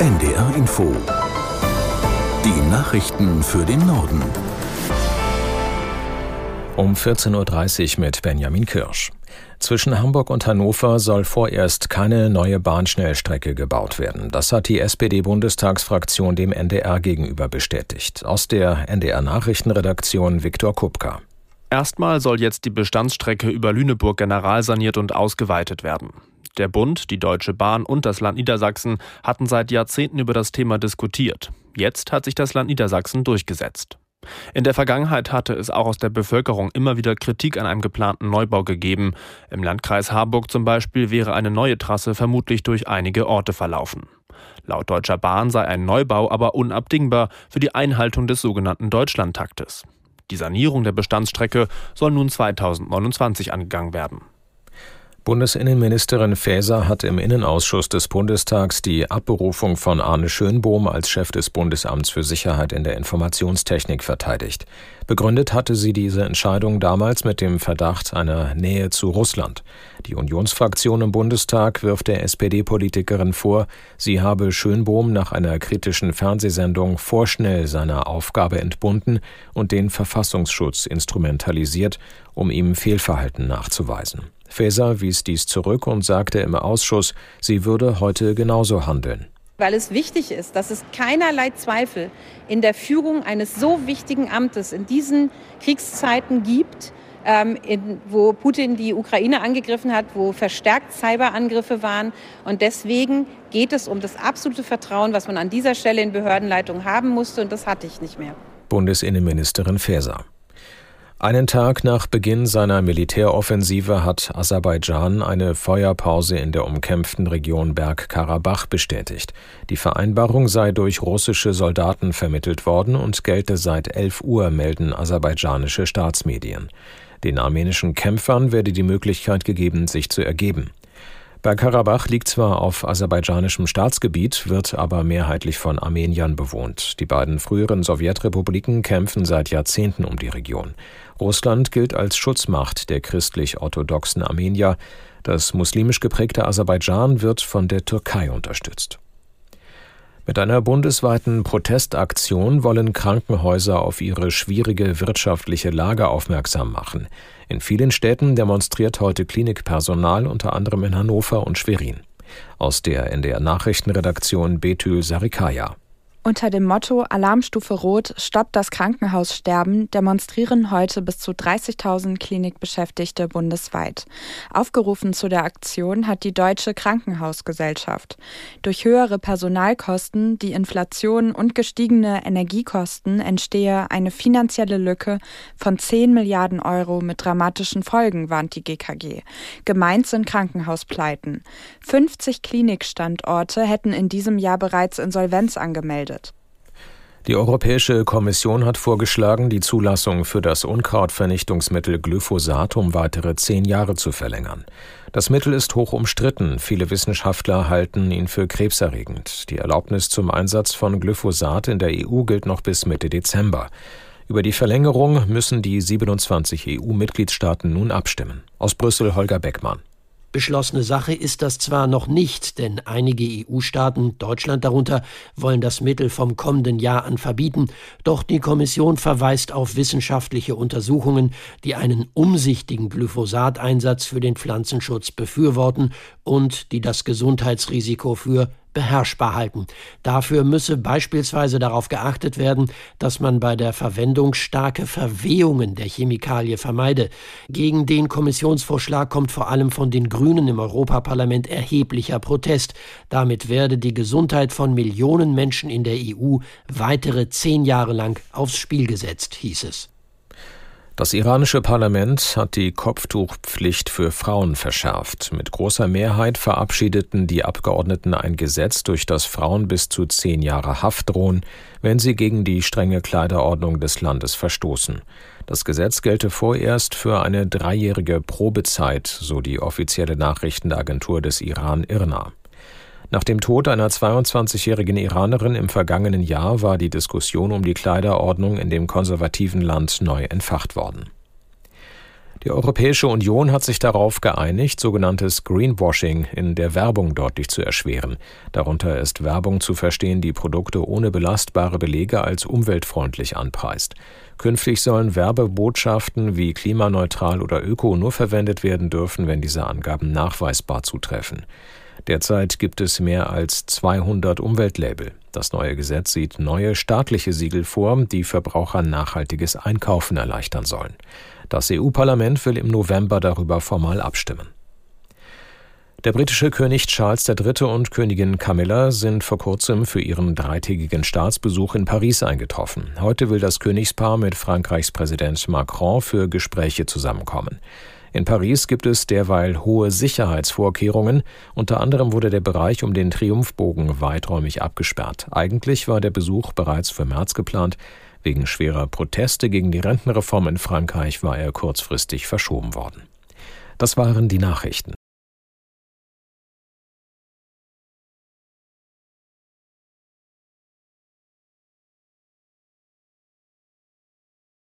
NDR Info. Die Nachrichten für den Norden. Um 14.30 Uhr mit Benjamin Kirsch. Zwischen Hamburg und Hannover soll vorerst keine neue Bahnschnellstrecke gebaut werden. Das hat die SPD-Bundestagsfraktion dem NDR gegenüber bestätigt. Aus der NDR-Nachrichtenredaktion Viktor Kupka. Erstmal soll jetzt die Bestandsstrecke über Lüneburg generalsaniert und ausgeweitet werden. Der Bund, die Deutsche Bahn und das Land Niedersachsen hatten seit Jahrzehnten über das Thema diskutiert. Jetzt hat sich das Land Niedersachsen durchgesetzt. In der Vergangenheit hatte es auch aus der Bevölkerung immer wieder Kritik an einem geplanten Neubau gegeben. Im Landkreis Harburg zum Beispiel wäre eine neue Trasse vermutlich durch einige Orte verlaufen. Laut Deutscher Bahn sei ein Neubau aber unabdingbar für die Einhaltung des sogenannten Deutschlandtaktes. Die Sanierung der Bestandsstrecke soll nun 2029 angegangen werden. Bundesinnenministerin Faeser hat im Innenausschuss des Bundestags die Abberufung von Arne Schönbohm als Chef des Bundesamts für Sicherheit in der Informationstechnik verteidigt. Begründet hatte sie diese Entscheidung damals mit dem Verdacht einer Nähe zu Russland. Die Unionsfraktion im Bundestag wirft der SPD-Politikerin vor, sie habe Schönbohm nach einer kritischen Fernsehsendung vorschnell seiner Aufgabe entbunden und den Verfassungsschutz instrumentalisiert, um ihm Fehlverhalten nachzuweisen. Faeser wies dies zurück und sagte im Ausschuss, sie würde heute genauso handeln. Weil es wichtig ist, dass es keinerlei Zweifel in der Führung eines so wichtigen Amtes in diesen Kriegszeiten gibt, ähm, in, wo Putin die Ukraine angegriffen hat, wo verstärkt Cyberangriffe waren. Und deswegen geht es um das absolute Vertrauen, was man an dieser Stelle in Behördenleitung haben musste. Und das hatte ich nicht mehr. Bundesinnenministerin Faeser. Einen Tag nach Beginn seiner Militäroffensive hat Aserbaidschan eine Feuerpause in der umkämpften Region Bergkarabach bestätigt. Die Vereinbarung sei durch russische Soldaten vermittelt worden und gelte seit 11 Uhr, melden aserbaidschanische Staatsmedien. Den armenischen Kämpfern werde die Möglichkeit gegeben, sich zu ergeben. Bergkarabach liegt zwar auf aserbaidschanischem Staatsgebiet, wird aber mehrheitlich von Armeniern bewohnt. Die beiden früheren Sowjetrepubliken kämpfen seit Jahrzehnten um die Region. Russland gilt als Schutzmacht der christlich-orthodoxen Armenier. Das muslimisch geprägte Aserbaidschan wird von der Türkei unterstützt. Mit einer bundesweiten Protestaktion wollen Krankenhäuser auf ihre schwierige wirtschaftliche Lage aufmerksam machen. In vielen Städten demonstriert heute Klinikpersonal, unter anderem in Hannover und Schwerin. Aus der NDR Nachrichtenredaktion Betül Sarikaya. Unter dem Motto Alarmstufe Rot stoppt das Krankenhaussterben demonstrieren heute bis zu 30.000 Klinikbeschäftigte bundesweit. Aufgerufen zu der Aktion hat die Deutsche Krankenhausgesellschaft. Durch höhere Personalkosten, die Inflation und gestiegene Energiekosten entstehe eine finanzielle Lücke von 10 Milliarden Euro mit dramatischen Folgen, warnt die GKG. Gemeint sind Krankenhauspleiten. 50 Klinikstandorte hätten in diesem Jahr bereits Insolvenz angemeldet. Die Europäische Kommission hat vorgeschlagen, die Zulassung für das Unkrautvernichtungsmittel Glyphosat um weitere zehn Jahre zu verlängern. Das Mittel ist hoch umstritten. Viele Wissenschaftler halten ihn für krebserregend. Die Erlaubnis zum Einsatz von Glyphosat in der EU gilt noch bis Mitte Dezember. Über die Verlängerung müssen die 27 EU-Mitgliedstaaten nun abstimmen. Aus Brüssel Holger Beckmann. Beschlossene Sache ist das zwar noch nicht, denn einige EU-Staaten, Deutschland darunter, wollen das Mittel vom kommenden Jahr an verbieten, doch die Kommission verweist auf wissenschaftliche Untersuchungen, die einen umsichtigen Glyphosateinsatz für den Pflanzenschutz befürworten und die das Gesundheitsrisiko für beherrschbar halten. Dafür müsse beispielsweise darauf geachtet werden, dass man bei der Verwendung starke Verwehungen der Chemikalie vermeide. Gegen den Kommissionsvorschlag kommt vor allem von den Grünen im Europaparlament erheblicher Protest. Damit werde die Gesundheit von Millionen Menschen in der EU weitere zehn Jahre lang aufs Spiel gesetzt, hieß es. Das iranische Parlament hat die Kopftuchpflicht für Frauen verschärft. Mit großer Mehrheit verabschiedeten die Abgeordneten ein Gesetz, durch das Frauen bis zu zehn Jahre Haft drohen, wenn sie gegen die strenge Kleiderordnung des Landes verstoßen. Das Gesetz gelte vorerst für eine dreijährige Probezeit, so die offizielle Nachrichtenagentur des Iran IRNA. Nach dem Tod einer 22-jährigen Iranerin im vergangenen Jahr war die Diskussion um die Kleiderordnung in dem konservativen Land neu entfacht worden. Die Europäische Union hat sich darauf geeinigt, sogenanntes Greenwashing in der Werbung deutlich zu erschweren. Darunter ist Werbung zu verstehen, die Produkte ohne belastbare Belege als umweltfreundlich anpreist. Künftig sollen Werbebotschaften wie klimaneutral oder öko nur verwendet werden dürfen, wenn diese Angaben nachweisbar zutreffen. Derzeit gibt es mehr als 200 Umweltlabel. Das neue Gesetz sieht neue staatliche Siegel vor, die Verbrauchern nachhaltiges Einkaufen erleichtern sollen. Das EU-Parlament will im November darüber formal abstimmen. Der britische König Charles III. und Königin Camilla sind vor kurzem für ihren dreitägigen Staatsbesuch in Paris eingetroffen. Heute will das Königspaar mit Frankreichs Präsident Macron für Gespräche zusammenkommen. In Paris gibt es derweil hohe Sicherheitsvorkehrungen. Unter anderem wurde der Bereich um den Triumphbogen weiträumig abgesperrt. Eigentlich war der Besuch bereits für März geplant. Wegen schwerer Proteste gegen die Rentenreform in Frankreich war er kurzfristig verschoben worden. Das waren die Nachrichten.